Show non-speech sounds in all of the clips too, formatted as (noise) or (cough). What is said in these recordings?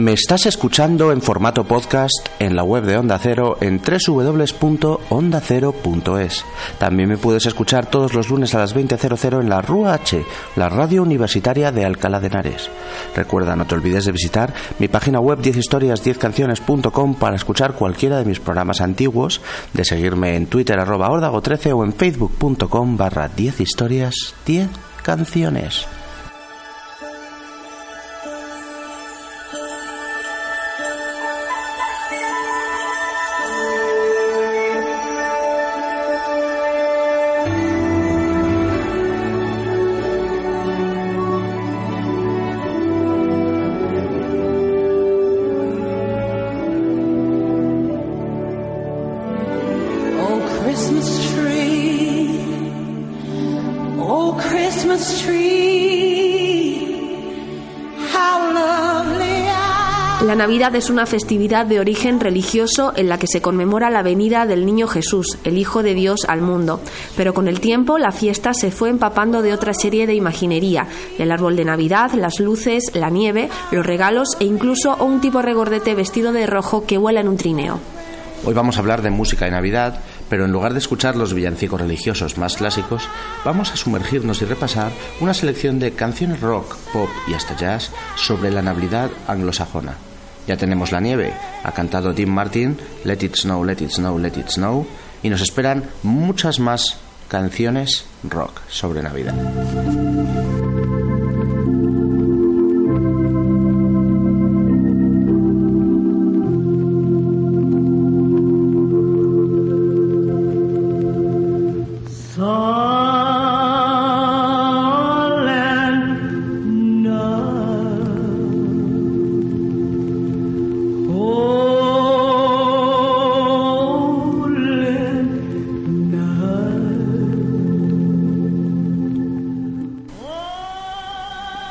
Me estás escuchando en formato podcast en la web de Onda Cero en www.ondacero.es. También me puedes escuchar todos los lunes a las 20.00 en la Rúa H, la radio universitaria de Alcalá de Henares. Recuerda, no te olvides de visitar mi página web 10historias10canciones.com para escuchar cualquiera de mis programas antiguos, de seguirme en Twitter arroba 13 o en facebook.com barra 10 historias 10 canciones. Es una festividad de origen religioso en la que se conmemora la venida del niño Jesús, el Hijo de Dios, al mundo. Pero con el tiempo la fiesta se fue empapando de otra serie de imaginería, el árbol de Navidad, las luces, la nieve, los regalos e incluso un tipo regordete vestido de rojo que vuela en un trineo. Hoy vamos a hablar de música de Navidad, pero en lugar de escuchar los villancicos religiosos más clásicos, vamos a sumergirnos y repasar una selección de canciones rock, pop y hasta jazz sobre la Navidad anglosajona. Ya tenemos la nieve, ha cantado Tim Martin, Let It Snow, Let It Snow, Let It Snow, y nos esperan muchas más canciones rock sobre Navidad.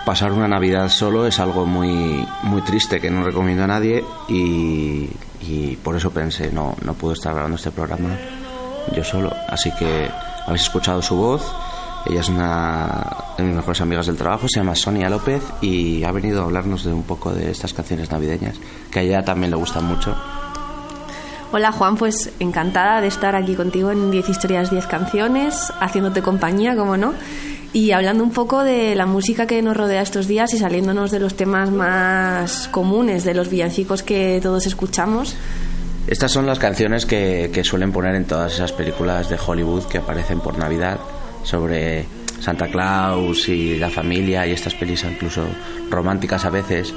Pasar una Navidad solo es algo muy, muy triste que no recomiendo a nadie y, por eso pensé, no, no puedo estar grabando este programa yo solo. Así que habéis escuchado su voz. Ella es una de mis mejores amigas del trabajo, se llama Sonia López y ha venido a hablarnos de un poco de estas canciones navideñas, que a ella también le gustan mucho. Hola Juan, pues encantada de estar aquí contigo en 10 historias, 10 canciones, haciéndote compañía, como no, y hablando un poco de la música que nos rodea estos días y saliéndonos de los temas más comunes, de los villancicos que todos escuchamos. Estas son las canciones que, que suelen poner en todas esas películas de Hollywood que aparecen por Navidad sobre Santa Claus y la familia y estas pelis incluso románticas a veces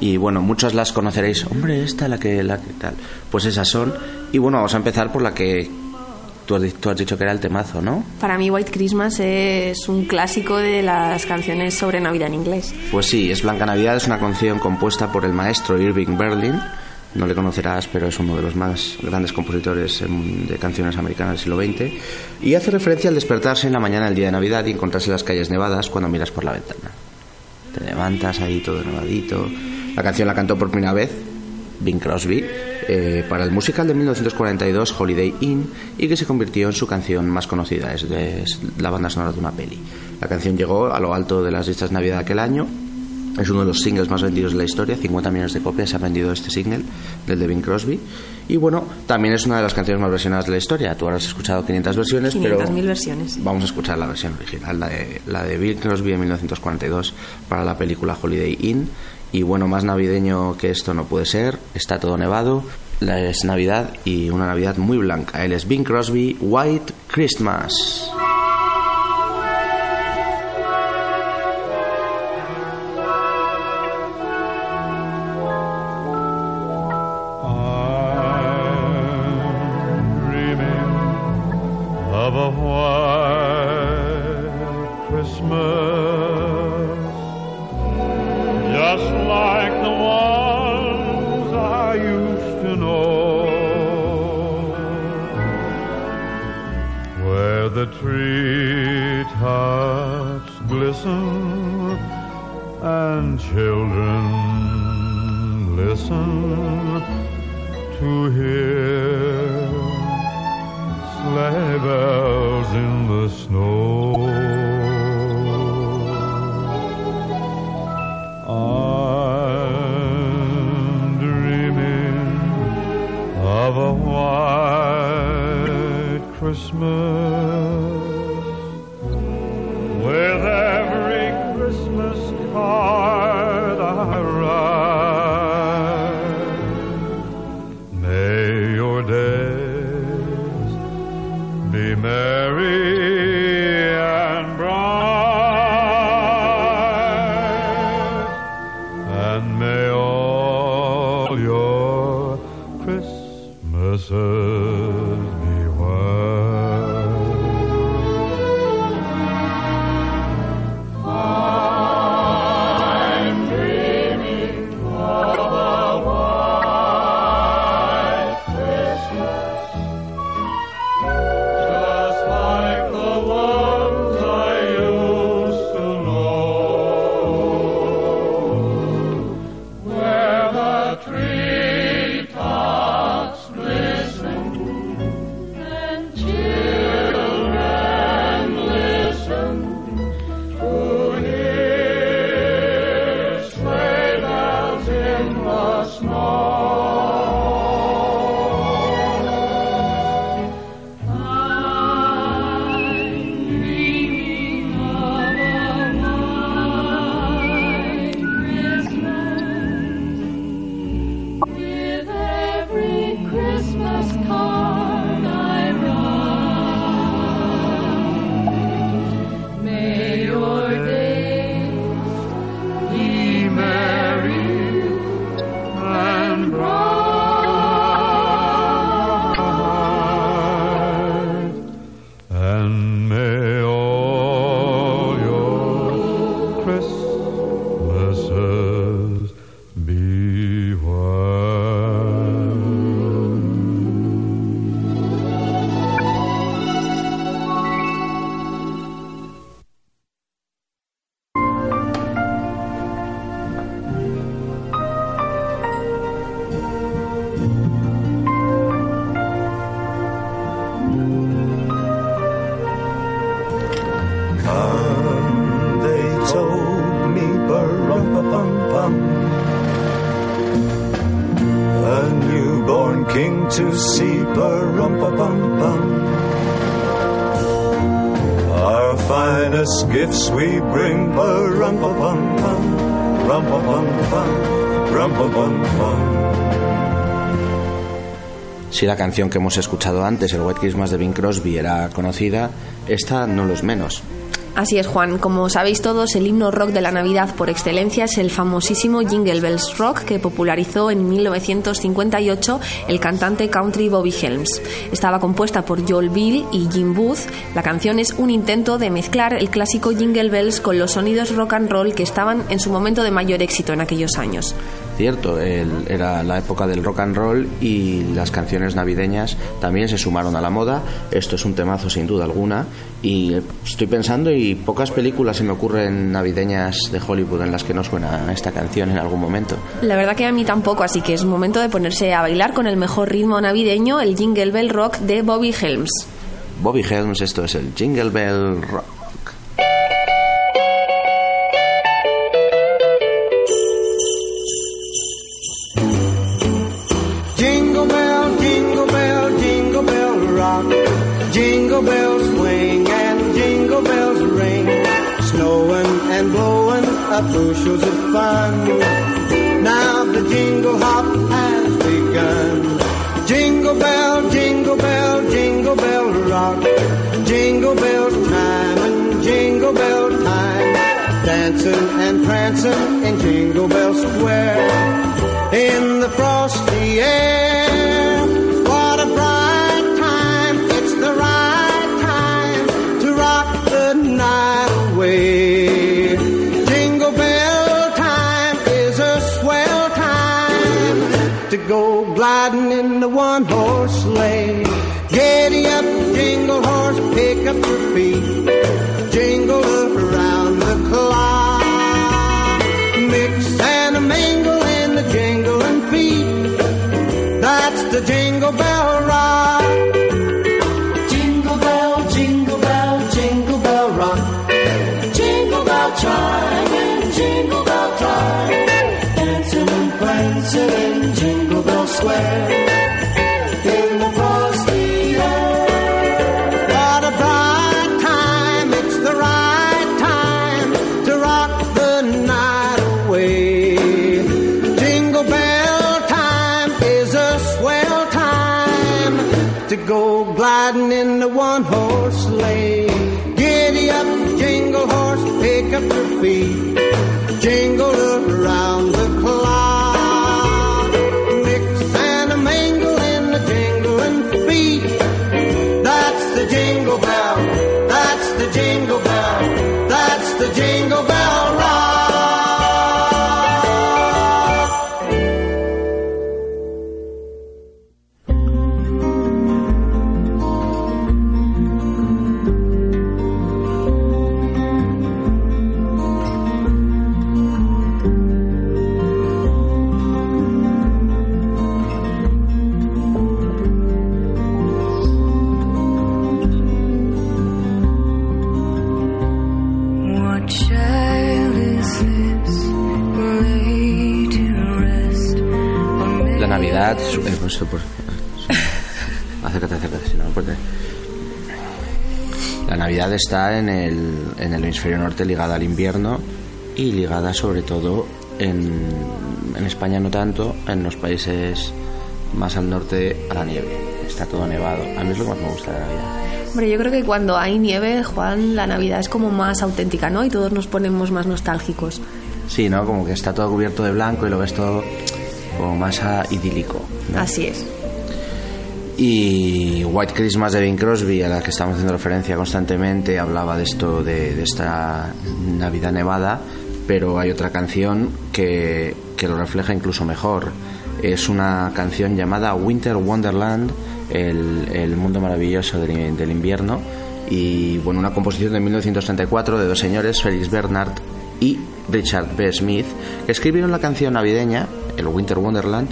y bueno, muchas las conoceréis. Hombre, esta, la que, la que tal. Pues esas son. Y bueno, vamos a empezar por la que tú has, tú has dicho que era el temazo, ¿no? Para mí White Christmas es un clásico de las canciones sobre Navidad en inglés. Pues sí, es Blanca Navidad, es una canción compuesta por el maestro Irving Berlin. No le conocerás, pero es uno de los más grandes compositores de canciones americanas del siglo XX. Y hace referencia al despertarse en la mañana del día de Navidad y encontrarse las calles nevadas cuando miras por la ventana. Te levantas ahí todo nevadito, la canción la cantó por primera vez Bing Crosby eh, para el musical de 1942 Holiday Inn y que se convirtió en su canción más conocida, es, de, la banda sonora de una peli. La canción llegó a lo alto de las listas de Navidad aquel año es uno de los singles más vendidos de la historia, 50 millones de copias se ha vendido este single del de Bing Crosby. Y bueno, también es una de las canciones más versionadas de la historia. Tú has escuchado 500 versiones, 500 pero versiones. vamos a escuchar la versión original, la de, la de Bing Crosby en 1942 para la película Holiday Inn. Y bueno, más navideño que esto no puede ser. Está todo nevado. Es Navidad y una Navidad muy blanca. Él es Bing Crosby, White Christmas. Canción que hemos escuchado antes, el White Christmas de Bing Crosby, era conocida, esta no lo es menos. Así es, Juan. Como sabéis todos, el himno rock de la Navidad por excelencia es el famosísimo Jingle Bells Rock que popularizó en 1958 el cantante country Bobby Helms. Estaba compuesta por Joel Bill y Jim Booth. La canción es un intento de mezclar el clásico Jingle Bells con los sonidos rock and roll que estaban en su momento de mayor éxito en aquellos años. Cierto, el- era la época del rock and roll y las canciones navideñas también se sumaron a la moda. Esto es un temazo sin duda alguna y estoy pensando y pocas películas se me ocurren navideñas de Hollywood en las que no suena esta canción en algún momento. La verdad que a mí tampoco, así que es momento de ponerse a bailar con el mejor ritmo navideño, el Jingle Bell Rock de Bobby Helms. Bobby Helms, esto es el Jingle Bell Rock. En el, en el hemisferio norte ligada al invierno y ligada sobre todo en, en España no tanto, en los países más al norte a la nieve. Está todo nevado. A mí es lo que más me gusta de la Navidad. Hombre, yo creo que cuando hay nieve, Juan, la Navidad es como más auténtica, ¿no? Y todos nos ponemos más nostálgicos. Sí, ¿no? Como que está todo cubierto de blanco y lo ves todo como más idílico. ¿no? Así es. Y White Christmas de Bing Crosby, a la que estamos haciendo referencia constantemente, hablaba de esto, de, esta Navidad nevada, pero hay otra canción que, que lo refleja incluso mejor. Es una canción llamada Winter Wonderland, el, el mundo maravilloso del, del invierno, y bueno, una composición de 1934 de dos señores, Felix Bernard y Richard B. Smith, que escribieron la canción navideña, el Winter Wonderland,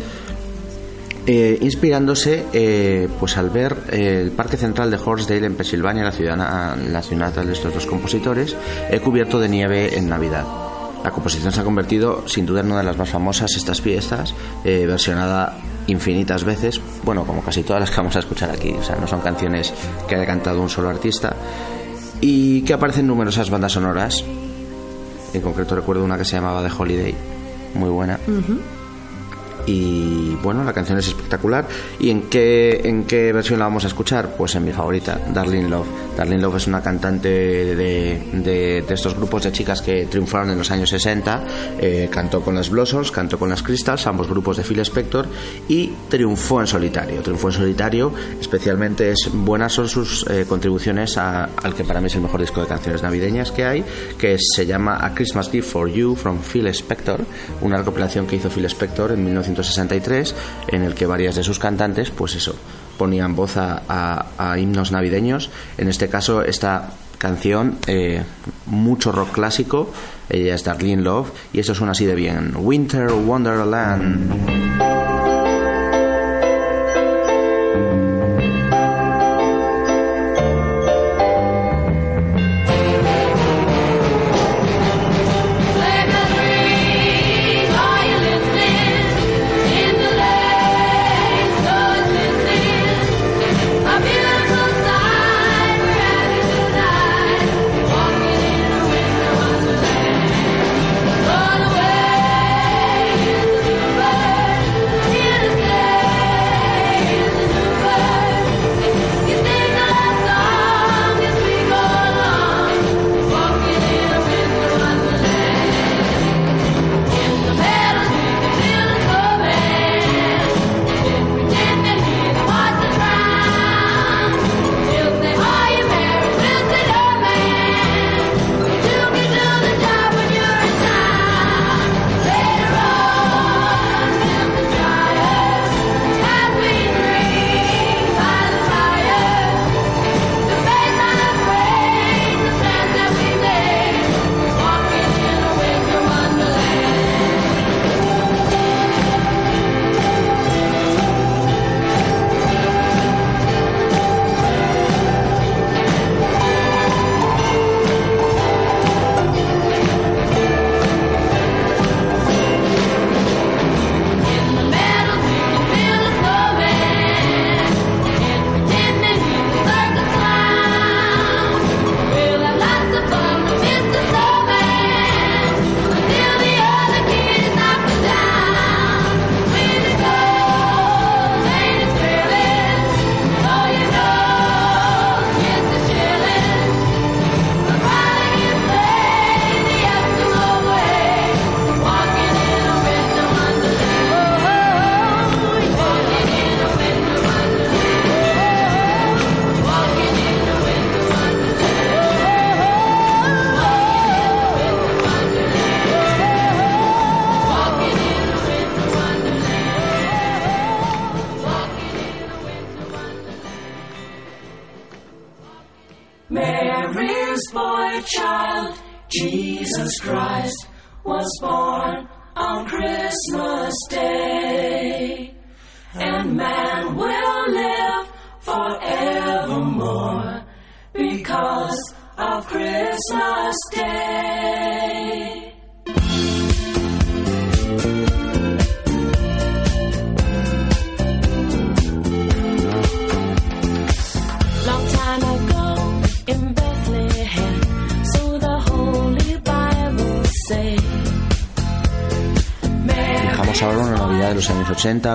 eh, inspirándose eh, pues al ver eh, el Parque Central de Horsdale en Pensilvania, la ciudad, la ciudad de estos dos compositores, eh, cubierto de nieve en Navidad. La composición se ha convertido sin duda en una de las más famosas estas eh, versionada infinitas veces, bueno, como casi todas las que vamos a escuchar aquí, o sea, no son canciones que haya cantado un solo artista, y que aparecen en numerosas bandas sonoras. En concreto recuerdo una que se llamaba The Holiday, muy buena. Y bueno, la canción es espectacular. ¿Y en qué, en qué versión la vamos a escuchar? Pues en mi favorita, Darlene Love. Darlene Love es una cantante de, de, estos grupos de chicas que triunfaron en los años 60. Eh, cantó con las Blossoms, cantó con las Crystals, ambos grupos de Phil Spector, y triunfó en solitario. Triunfó en solitario, especialmente es, buenas son sus eh, contribuciones a- al que para mí es el mejor disco de canciones navideñas que hay, que se llama A Christmas Gift for You from Phil Spector, una recopilación que hizo Phil Spector en 1963, en el que varias de sus cantantes, pues eso, ponían voz a, himnos navideños. En este caso, esta canción, eh, mucho rock clásico, ella es Darlene Love, y esto suena así de bien. Winter Wonderland.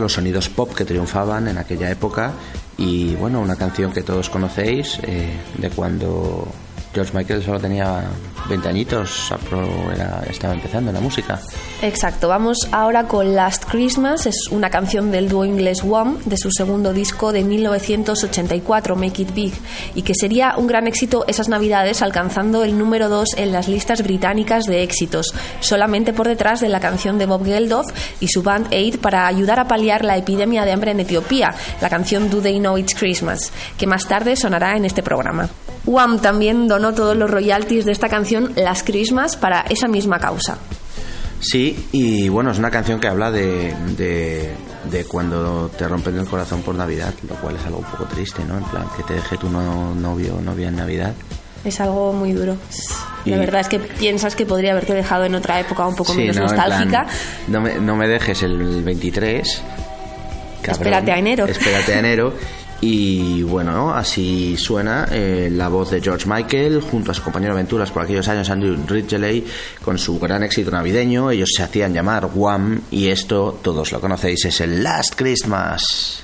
los sonidos pop que triunfaban en aquella época y bueno, una canción que todos conocéis eh, de cuando George Michael solo tenía 20 añitos, era, estaba empezando en la música. Exacto, vamos ahora con Last Christmas, es una canción del dúo inglés Wham de su segundo disco de 1984, Make It Big, y que sería un gran éxito esas navidades alcanzando el número 2 en las listas británicas de éxitos, solamente por detrás de la canción de Bob Geldof y su band Aid para ayudar a paliar la epidemia de hambre en Etiopía, la canción Do They Know It's Christmas, que más tarde sonará en este programa. Wham también donó todos los royalties de esta canción Last Christmas para esa misma causa. Sí, y bueno, es una canción que habla de, de, de, cuando te rompen el corazón por Navidad, lo cual es algo un poco triste, ¿no? En plan, que te deje tu no, novio o novia en Navidad. Es algo muy duro. La y... verdad es que piensas que podría haberte dejado en otra época un poco sí, menos no, nostálgica. Plan, no, me, no me dejes el 23. Cabrón, espérate a enero. Espérate a enero. (laughs) Y bueno, así suena eh, la voz de George Michael junto a su compañero aventuras por aquellos años, Andrew Ridgeley, con su gran éxito navideño. Ellos se hacían llamar Wham y esto, todos lo conocéis, es el Last Christmas.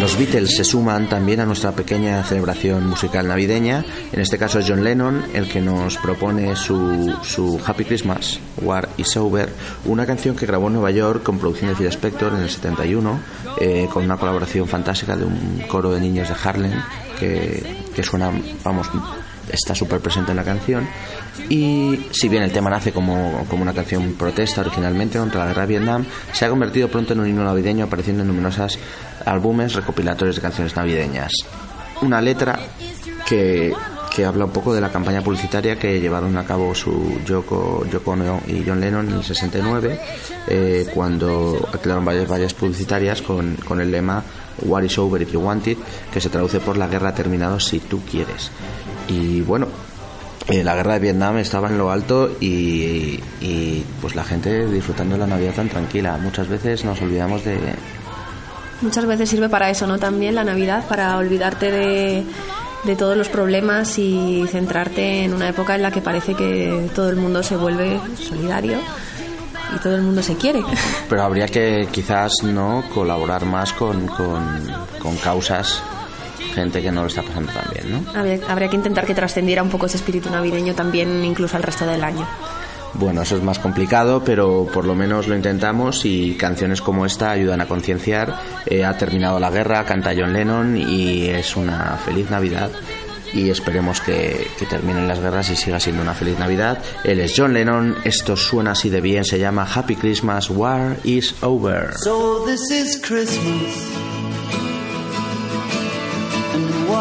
Los Beatles se suman también a nuestra pequeña celebración musical navideña. En este caso es John Lennon el que nos propone su, su Happy Christmas, War is Over, una canción que grabó en Nueva York con producción de Phil Spector en el 71, eh, con una colaboración fantástica de un coro de niños de Harlem que, que suena, vamos, está súper presente en la canción. Y si bien el tema nace como, como una canción protesta originalmente contra la guerra de Vietnam, se ha convertido pronto en un himno navideño apareciendo en numerosos álbumes recopilatorios de canciones navideñas. Una letra que, que habla un poco de la campaña publicitaria que llevaron a cabo su Yoko, Yoko Ono y John Lennon en el 69, eh, cuando aclararon varias vallas publicitarias con, con el lema War is over if you want it, que se traduce por la guerra ha terminado si tú quieres. Y bueno, eh, la guerra de Vietnam estaba en lo alto y, y, pues la gente disfrutando de la Navidad tan tranquila. Muchas veces nos olvidamos de... Muchas veces sirve para eso, ¿no? También la Navidad, para olvidarte de, de todos los problemas y centrarte en una época en la que parece que todo el mundo se vuelve solidario y todo el mundo se quiere. Pero habría que quizás no colaborar más con, con, con causas gente que no lo está pasando tan bien, ¿no? Habría, habría que intentar que trascendiera un poco ese espíritu navideño también incluso al resto del año. Bueno, eso es más complicado, pero por lo menos lo intentamos y canciones como esta ayudan a concienciar. Eh, ha terminado la guerra, canta John Lennon y es una feliz Navidad. Y esperemos que, que terminen las guerras y siga siendo una feliz Navidad. Él es John Lennon, esto suena así de bien, se llama Happy Christmas, War is Over. So this is Christmas.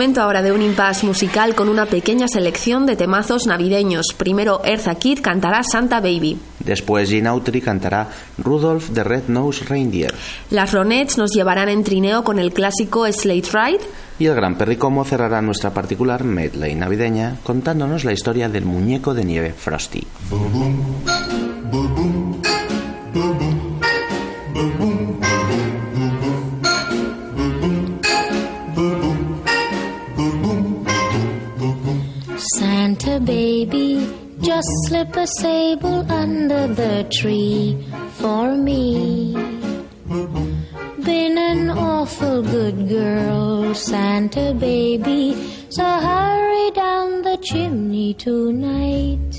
Momento ahora de un impasse musical con una pequeña selección de temazos navideños. Primero Eartha Kitt cantará Santa Baby. Después Gene Autry cantará Rudolph the Red-Nosed Reindeer. Las Ronettes nos llevarán en trineo con el clásico Slate Ride. Y el gran Perricomo cerrará nuestra particular medley navideña contándonos la historia del muñeco de nieve Frosty. Slip a sable under the tree for me. Been an awful good girl, Santa baby, so hurry down the chimney tonight.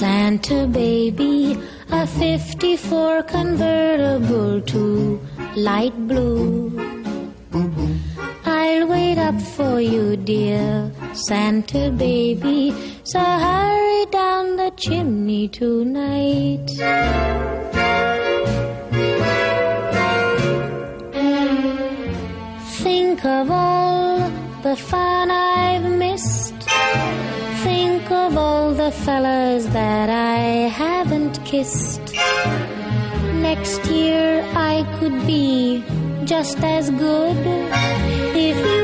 Santa baby, a 54 convertible to light blue. I'll up for you, dear Santa baby. So hurry down the chimney tonight. Think of all the fun I've missed. Think of all the fellas that I haven't kissed. Next year I could be just as good if you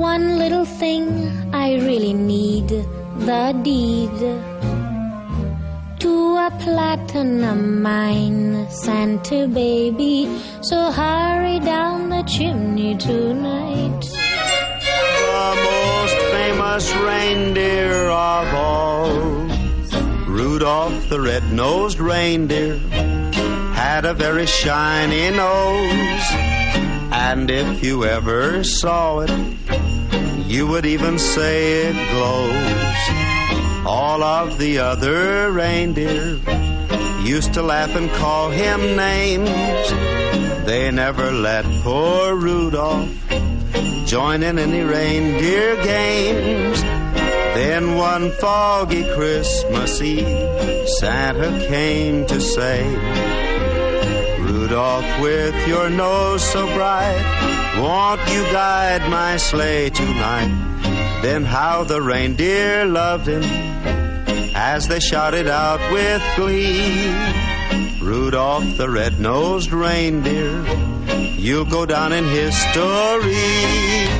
one little thing I really need the deed to a platinum mine, Santa baby. So hurry down the chimney tonight. The most famous reindeer of all, Rudolph the red-nosed reindeer, had a very shiny nose. And if you ever saw it, you would even say it glows. All of the other reindeer used to laugh and call him names. They never let poor Rudolph join in any reindeer games. Then one foggy Christmas Eve, Santa came to say, Rudolph, with your nose so bright, won't you guide my sleigh tonight? Then how the reindeer loved him as they shouted out with glee. Rudolph the red-nosed reindeer, you'll go down in history.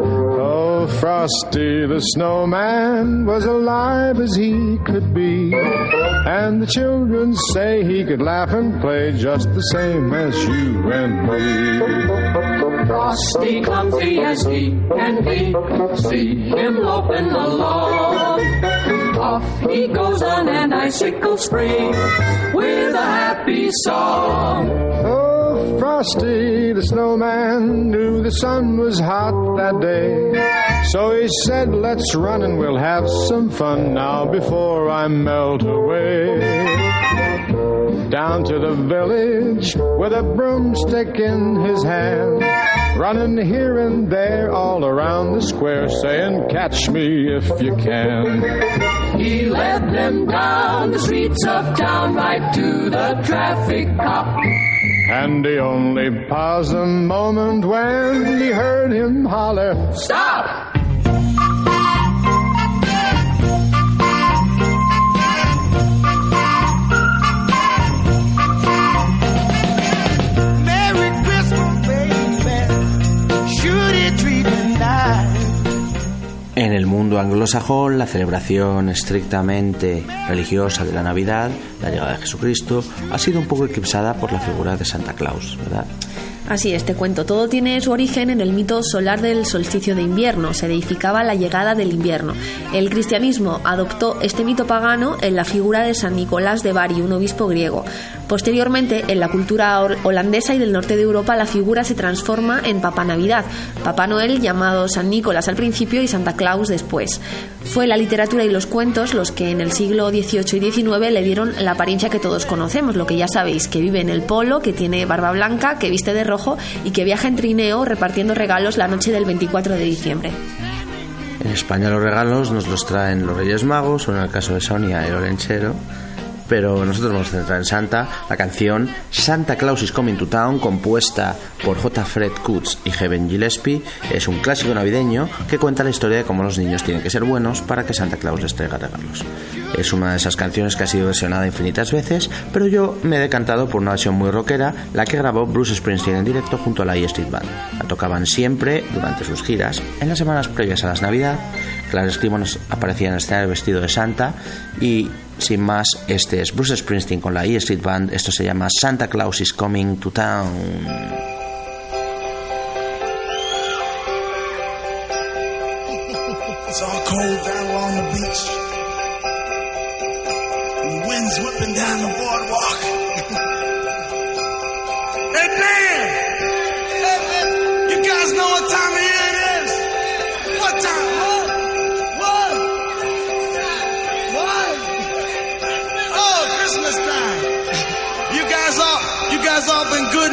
Oh, Frosty the snowman was alive as he could be. And the children say he could laugh and play just the same as you and me. Frosty, clumsy as he can be, see him loping along. Off he goes on an icicle spring with a happy song. Oh, Frosty the snowman knew the sun was hot that day. So he said, Let's run and we'll have some fun now before I melt away. Down to the village with a broomstick in his hand, running here and there all around the square, saying, Catch me if you can. He led them down the streets of town right to the traffic cop. And he only paused a moment when he heard him holler, Stop! Anglosajón, la celebración estrictamente religiosa de la Navidad, la llegada de Jesucristo, ha sido un poco eclipsada por la figura de Santa Claus, ¿verdad? Así es, te cuento. Todo tiene su origen en el mito solar del solsticio de invierno. Se deificaba la llegada del invierno. El cristianismo adoptó este mito pagano en la figura de San Nicolás de Bari, un obispo griego. Posteriormente, en la cultura hol- holandesa y del norte de Europa, la figura se transforma en Papá Navidad. Papá Noel llamado San Nicolás al principio y Santa Claus después. Fue la literatura y los cuentos los que en el siglo XVIII y XIX le dieron la apariencia que todos conocemos, lo que ya sabéis, que vive en el polo, que tiene barba blanca, que viste de rojo y que viaja en trineo repartiendo regalos la noche del 24 de diciembre. En España los regalos nos los traen los Reyes Magos, o en el caso de Sonia, el Olenchero. Pero nosotros vamos a centrar en Santa, la canción Santa Claus is Coming to Town, compuesta por J. Fred Kutz y Heaven Gillespie, es un clásico navideño que cuenta la historia de cómo los niños tienen que ser buenos para que Santa Claus les traiga regalos. Es una de esas canciones que ha sido versionada infinitas veces, pero yo me he decantado por una versión muy rockera, la que grabó Bruce Springsteen en directo junto a la E Street Band. La tocaban siempre durante sus giras, en las semanas previas a las Navidad. Clarence Clemons aparecía en el escenario vestido de Santa y sin más, este es Bruce Springsteen con la E Street Band. Esto se llama Santa Claus is Coming to Town.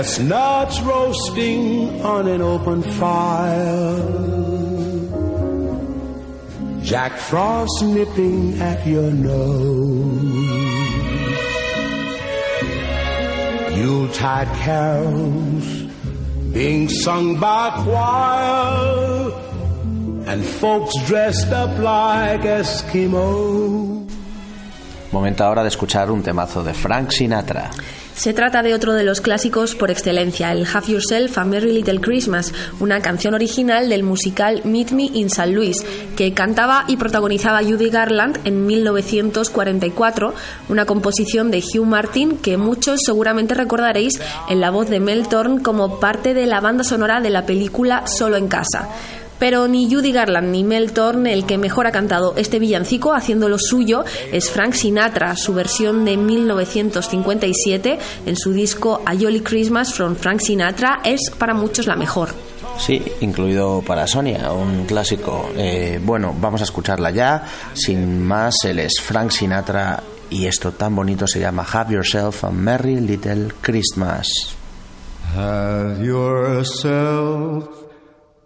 Chestnuts roasting on an open fire. Jack Frost nipping at your nose. Yuletide carols being sung by choir. And folks dressed up like Eskimos. Momento ahora de escuchar un temazo de Frank Sinatra. Se trata de otro de los clásicos por excelencia, el Have Yourself a Merry Little Christmas, una canción original del musical Meet Me in St. Louis, que cantaba y protagonizaba Judy Garland en 1944, una composición de Hugh Martin que muchos seguramente recordaréis en la voz de Mel Thorne como parte de la banda sonora de la película Solo en casa. Pero ni Judy Garland ni Mel Thorne, el que mejor ha cantado este villancico haciendo lo suyo, es Frank Sinatra, su versión de 1957 en su disco A Jolly Christmas from Frank Sinatra es para muchos la mejor. Sí, incluido para Sonia, un clásico. Eh, bueno, vamos a escucharla ya. Sin más, él es Frank Sinatra y esto tan bonito se llama Have Yourself a Merry Little Christmas. Have yourself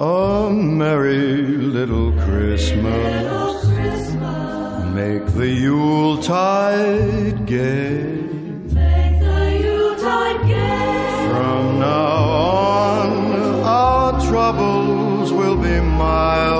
a merry little Christmas. Make the Yuletide gay. From now on, our troubles will be miles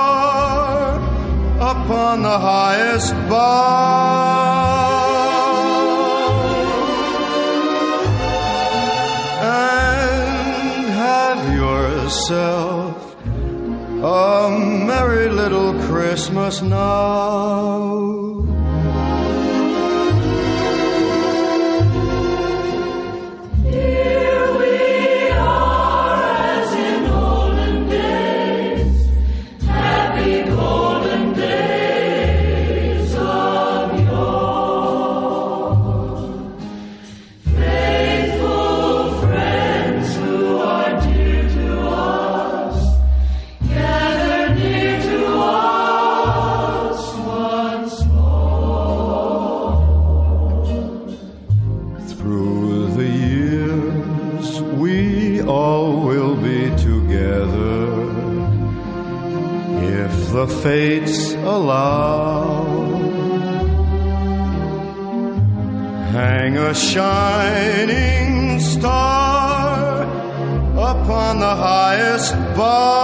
upon the highest bough and have yourself a merry little Christmas now. Fates allow. Hang a shining star upon the highest bar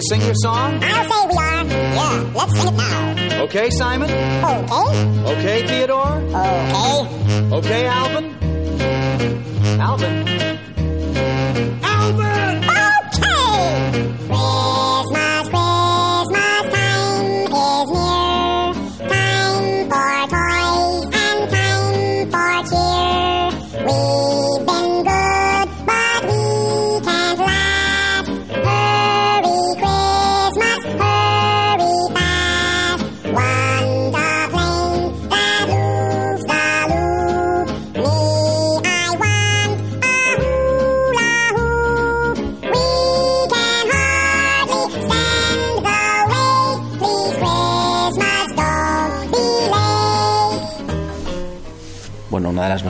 to sing your song? I'll say we are. Yeah, let's sing it now. Okay, Simon? Okay. Okay, Theodore? Okay. Okay, Alvin? Alvin?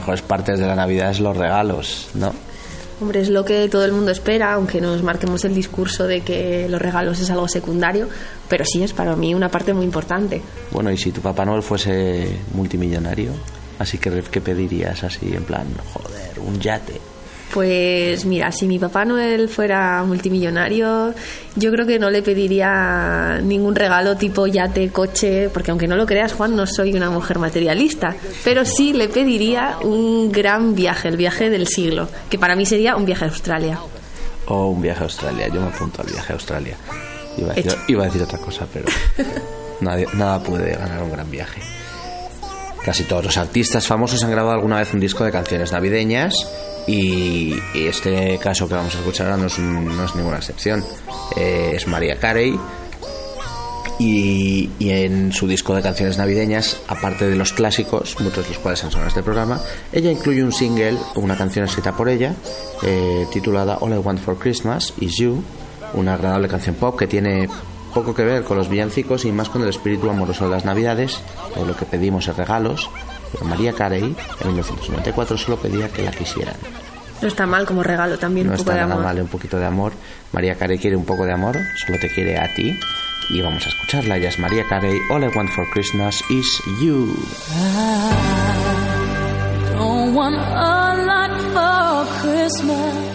Mejores partes de la Navidad es los regalos, ¿no? Hombre, es lo que todo el mundo espera, aunque nos marquemos el discurso de que los regalos es algo secundario, pero sí es para mí una parte muy importante. Bueno, y si tu Papá Noel fuese multimillonario, así que ¿qué pedirías así en plan, joder, un yate? Pues mira, si mi Papá Noel fuera multimillonario, yo creo que no le pediría ningún regalo tipo yate, coche, porque aunque no lo creas, Juan, no soy una mujer materialista, pero sí le pediría un gran viaje, el viaje del siglo, que para mí sería un viaje a Australia. O un viaje a Australia, yo me apunto al viaje a Australia. Iba a decir, Hecho. iba a decir otra cosa, pero (laughs) nadie- nada puede ganar un gran viaje. Casi todos los artistas famosos han grabado alguna vez un disco de canciones navideñas y, este caso que vamos a escuchar ahora no es, no es ninguna excepción. Eh, es María Carey y, en su disco de canciones navideñas, aparte de los clásicos, muchos de los cuales han sonado en este programa, ella incluye un single, una canción escrita por ella, eh, titulada All I Want for Christmas Is You, una agradable canción pop que tiene poco que ver con los villancicos y más con el espíritu amoroso de las navidades, o lo que pedimos es regalos. Pero María Carey, en 1994, solo pedía que la quisieran. No está mal como regalo también, No un poco está de nada amor. mal, un poquito de amor. María Carey quiere un poco de amor, solo te quiere a ti. Y vamos a escucharla. Ella es María Carey. All I want for Christmas is you. Don't want a lot for Christmas.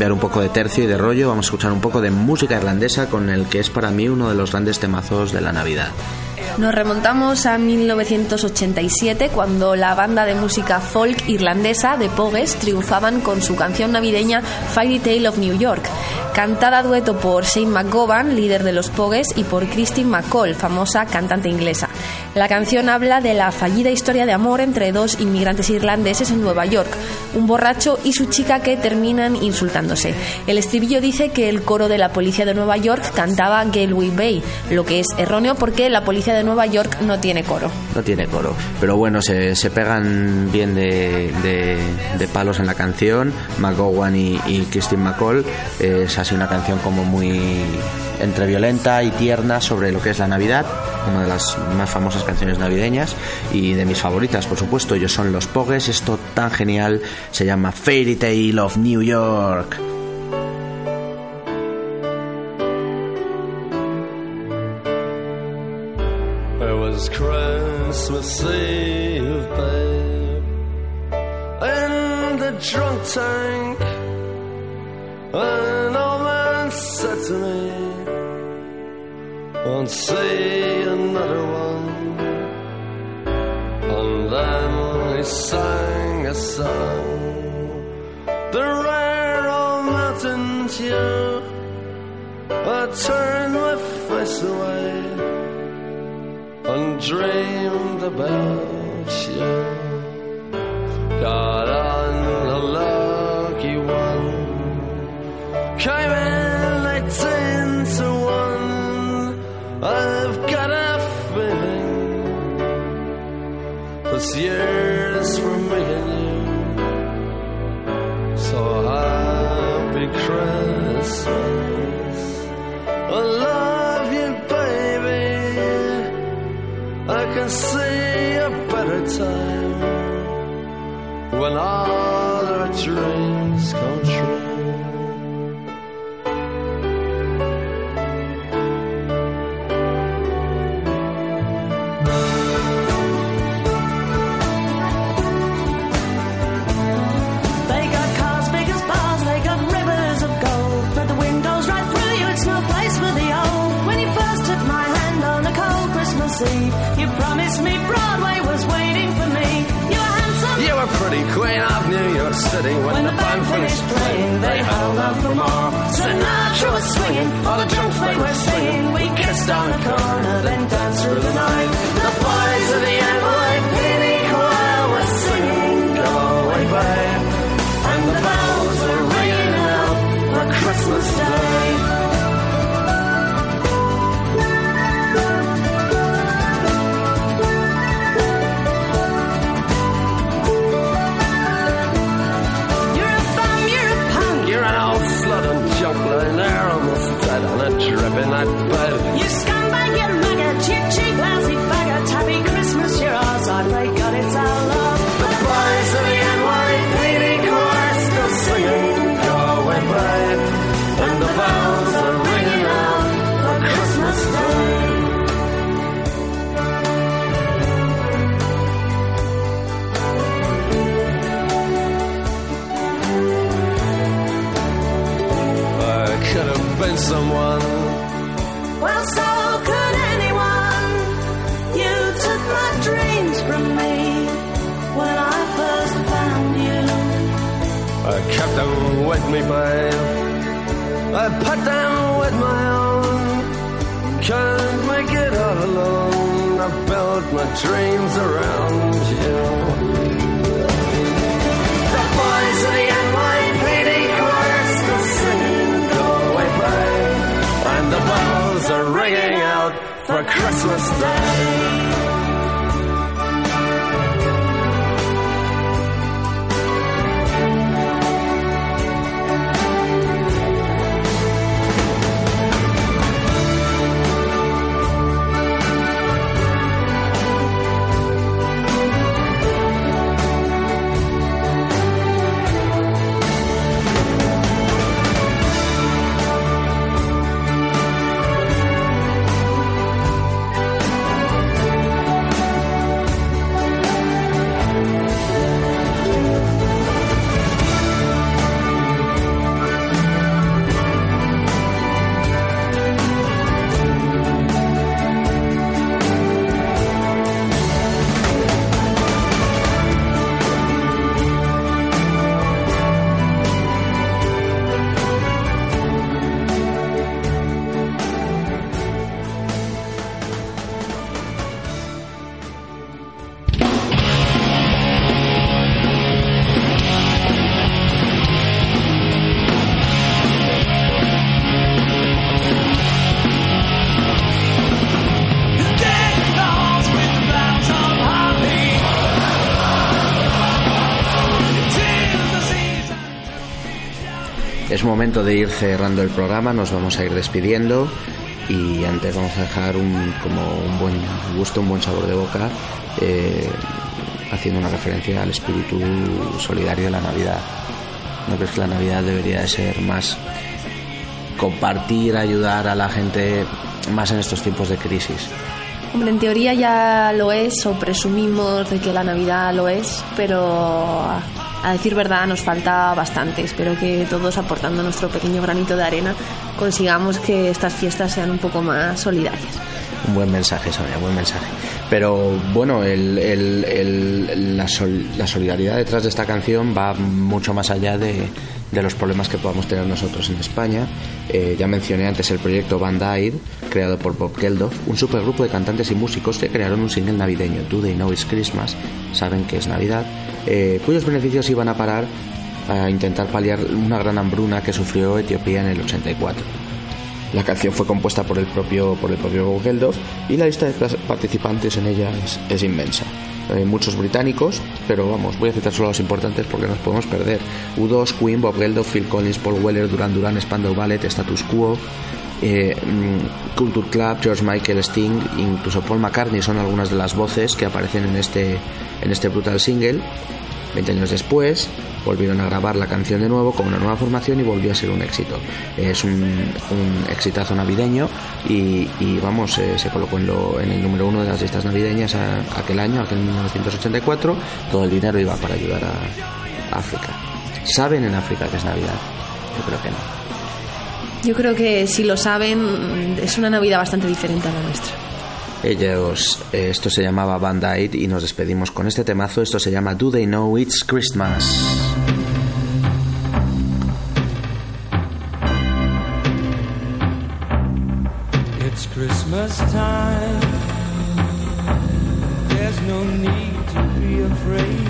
Cambiar un poco de tercio y de rollo, vamos a escuchar un poco de música irlandesa con el que es para mí uno de los grandes temazos de la Navidad. Nos remontamos a 1987 cuando la banda de música folk irlandesa de Pogues triunfaban con su canción navideña Fairy Tale of New York, cantada a dueto por Shane McGowan, líder de los Pogues, y por Christine McCall, famosa cantante inglesa. La canción habla de la fallida historia de amor entre dos inmigrantes irlandeses en Nueva York, un borracho y su chica que terminan insultándose. El estribillo dice que el coro de la policía de Nueva York cantaba Galway Bay, lo que es erróneo porque la policía de Nueva York no tiene coro. No tiene coro. Pero bueno, se, se pegan bien de, de- de palos en la canción. McGowan y, y Christine McCall. Eh, Una canción como muy entre violenta y tierna sobre lo que es la Navidad. Una de las más famosas canciones navideñas y de mis favoritas, por supuesto. Ellos son los Pogues. Esto tan genial se llama Fairy Tale of New York. It the drunk tank. Said to me, Won't see another one. And then he sang a song, the rare old mountain tune. I turned my face away and dreamed about you. Got on a lucky one, came this year's and you. So happy Christmas. I love you, baby. I can see a better time when all promised me Broadway was waiting for me. You were handsome. You were pretty queen of New York City when, When the band finished playing. They held out for more. Sinatra was swinging, all the drunks they were singing. We kissed on the corner, then danced through the night. The boys of the Es momento de ir cerrando el programa, nos vamos a ir despidiendo y antes vamos a dejar un, como un buen gusto, un buen sabor de boca, eh, haciendo una referencia al espíritu solidario de la Navidad. ¿No crees que la Navidad debería de ser más compartir, ayudar a la gente más en estos tiempos de crisis? Hombre, en teoría ya lo es o presumimos de que la Navidad lo es, pero a, decir verdad nos falta bastante. Espero que todos aportando nuestro pequeño granito de arena consigamos que estas fiestas sean un poco más solidarias. Un buen mensaje, Sonia, buen mensaje. Pero bueno, la, sol- la solidaridad detrás de esta canción va mucho más allá de, los problemas que podamos tener nosotros en España. Eh, ya mencioné antes el proyecto Band Aid, creado por Bob Geldof, un supergrupo de cantantes y músicos que crearon un single navideño, Do They Know It's Christmas, saben que es Navidad, eh, cuyos beneficios iban a parar a intentar paliar una gran hambruna que sufrió Etiopía en el 84. La canción fue compuesta por el propio, por el propio Geldof y la lista de participantes en ella es, es inmensa. Eh, muchos británicos, pero vamos, voy a citar solo los importantes porque nos podemos perder. U2, Queen, Bob Geldof, Phil Collins, Paul Weller, Duran Duran, Spandau Ballet, Status Quo, eh, mm, Culture Club, George Michael, Sting, incluso Paul McCartney son algunas de las voces que aparecen en este, en este brutal single. 20 años después volvieron a grabar la canción de nuevo con una nueva formación y volvió a ser un éxito. Es un, un exitazo navideño y, vamos, eh, se colocó en, lo- en el número uno de las listas navideñas aquel año, aquel 1984. Todo el dinero iba para ayudar a África. ¿Saben en África que es Navidad? Yo creo que no. Yo creo que si lo saben, es una Navidad bastante diferente a la nuestra. Ellos, eh, esto se llamaba Band Aid y nos despedimos con este temazo. Esto se llama Do They Know It's Christmas. It's Christmas time. There's no need to be afraid.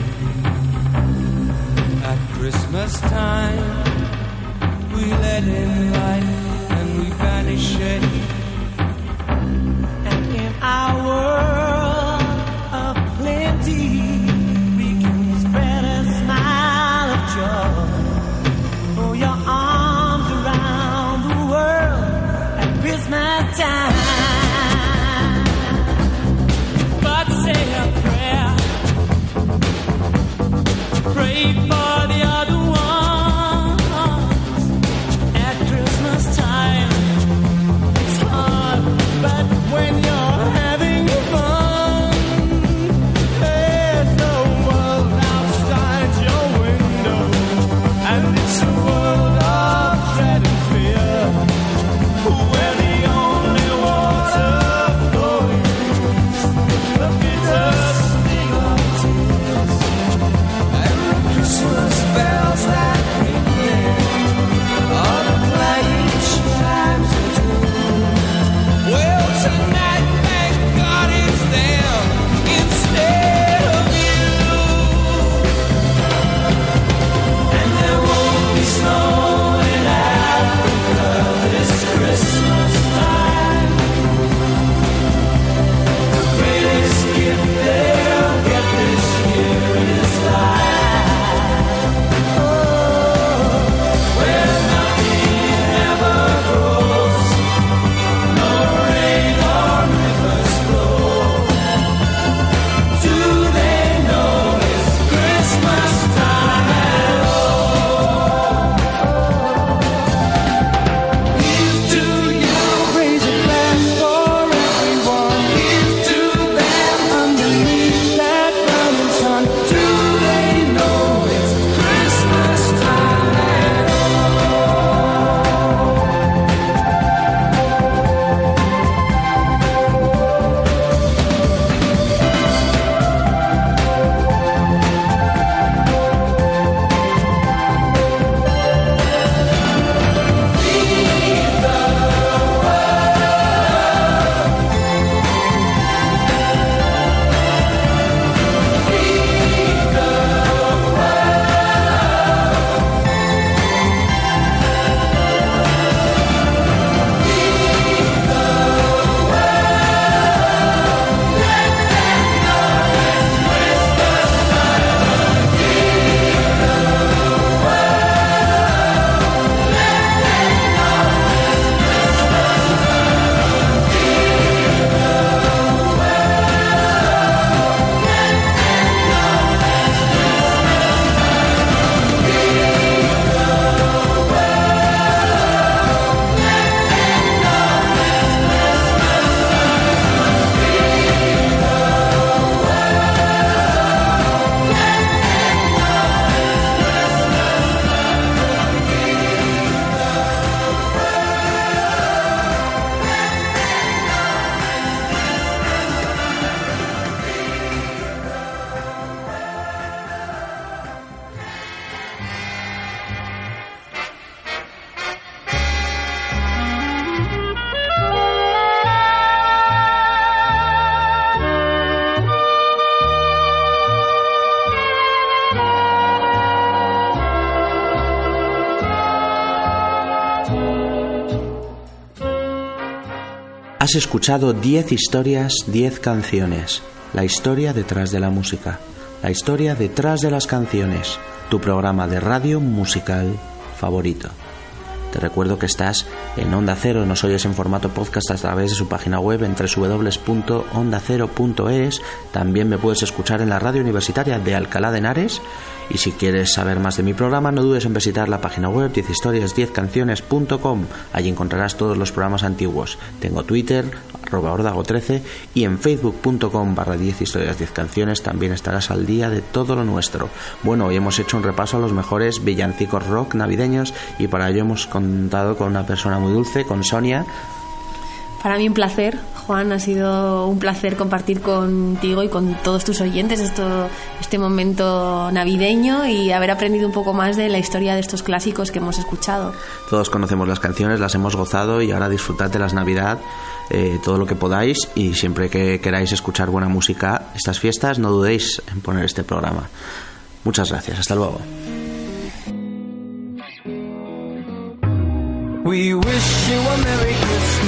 At Christmas time, we let in light and we banish shade. Has escuchado 10 historias, 10 canciones. La historia detrás de la música. La historia detrás de las canciones. Tu programa de radio musical favorito. Te recuerdo que estás en Onda Cero, nos oyes en formato podcast a través de su página web en www.ondacero.es. También me puedes escuchar en la radio universitaria de Alcalá de Henares. Y si quieres saber más de mi programa, no dudes en visitar la página web 10historias10canciones.com. Allí encontrarás todos los programas antiguos. Tengo Twitter, arroba ordago13 y en facebook.com barra 10 historias 10 canciones también estarás al día de todo lo nuestro. Bueno, hoy hemos hecho un repaso a los mejores villancicos rock navideños y para ello hemos contado con una persona muy dulce, con Sonia. Para mí un placer, Juan, ha sido un placer compartir contigo y con todos tus oyentes esto, este momento navideño y haber aprendido un poco más de la historia de estos clásicos que hemos escuchado. Todos conocemos las canciones, las hemos gozado y ahora disfrutad de las Navidad eh, todo lo que podáis y siempre que queráis escuchar buena música estas fiestas no dudéis en poner este programa. Muchas gracias, hasta luego. We wish you a Merry Christmas. We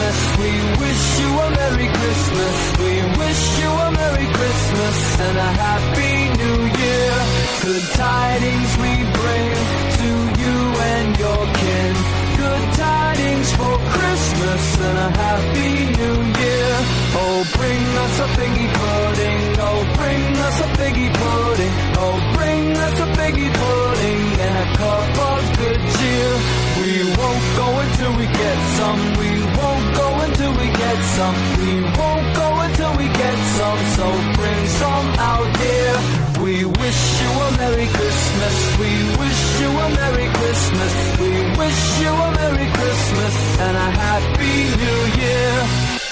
wish you a Merry Christmas. We wish you a Merry Christmas and a Happy New Year. Good tidings we bring to you and your kin. Good tidings for Christmas and a Happy New Year. Oh, bring us a figgy pudding. Oh, bring us a figgy pudding. Oh, bring us a figgy pudding and a cup of good cheer. We won't go until we get some. We won't go until we get some. We won't go until we get some. So bring some out here. We wish you a Merry Christmas. We wish you a Merry Christmas. We wish you a Merry Christmas and a Happy New Year.